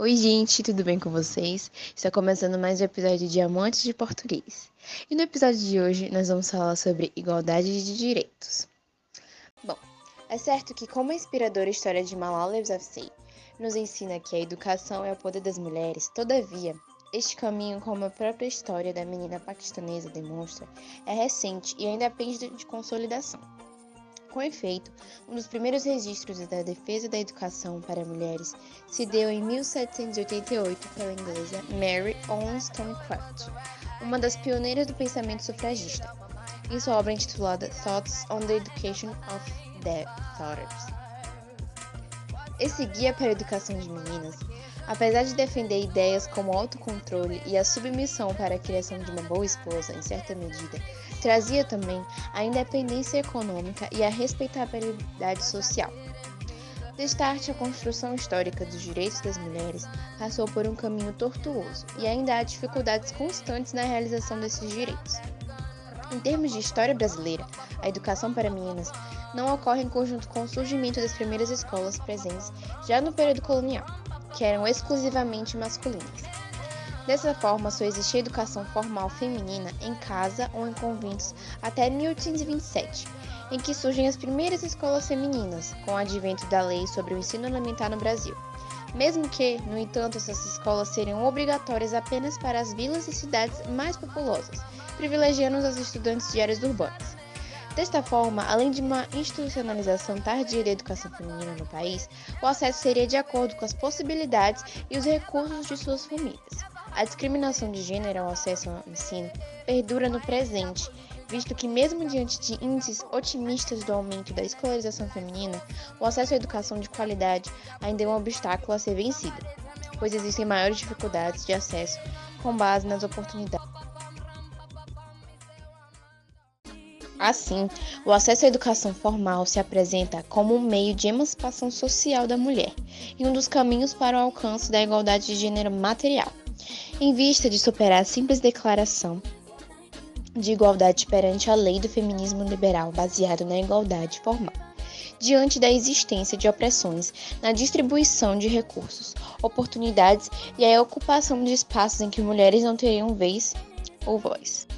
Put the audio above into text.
Oi, gente, tudo bem com vocês? Está começando mais um episódio de Amantes de Português. E no episódio de hoje nós vamos falar sobre igualdade de direitos. Bom, é certo que, como a inspiradora história de Malala Yousafzai nos ensina que a educação é o poder das mulheres, todavia, este caminho, como a própria história da menina paquistanesa demonstra, é recente e ainda pende de consolidação. Com efeito, um dos primeiros registros da defesa da educação para mulheres se deu em 1788 pela inglesa Mary Wollstonecraft, uma das pioneiras do pensamento sufragista, em sua obra intitulada Thoughts on the Education of the Daughters. Esse guia para a educação de meninas Apesar de defender ideias como autocontrole e a submissão para a criação de uma boa esposa, em certa medida, trazia também a independência econômica e a respeitabilidade social. Destarte, a construção histórica dos direitos das mulheres passou por um caminho tortuoso e ainda há dificuldades constantes na realização desses direitos. Em termos de história brasileira, a educação para meninas não ocorre em conjunto com o surgimento das primeiras escolas presentes já no período colonial que eram exclusivamente masculinas. Dessa forma, só existia educação formal feminina em casa ou em conventos até 1827, em que surgem as primeiras escolas femininas, com o advento da lei sobre o ensino elementar no Brasil. Mesmo que, no entanto, essas escolas seriam obrigatórias apenas para as vilas e cidades mais populosas, privilegiando os estudantes de áreas urbanas. Desta forma, além de uma institucionalização tardia da educação feminina no país, o acesso seria de acordo com as possibilidades e os recursos de suas famílias. A discriminação de gênero ao acesso ao ensino perdura no presente, visto que, mesmo diante de índices otimistas do aumento da escolarização feminina, o acesso à educação de qualidade ainda é um obstáculo a ser vencido, pois existem maiores dificuldades de acesso com base nas oportunidades. Assim, o acesso à educação formal se apresenta como um meio de emancipação social da mulher e um dos caminhos para o alcance da igualdade de gênero material, em vista de superar a simples declaração de igualdade perante a lei do feminismo liberal baseado na igualdade formal, diante da existência de opressões na distribuição de recursos, oportunidades e a ocupação de espaços em que mulheres não teriam vez ou voz.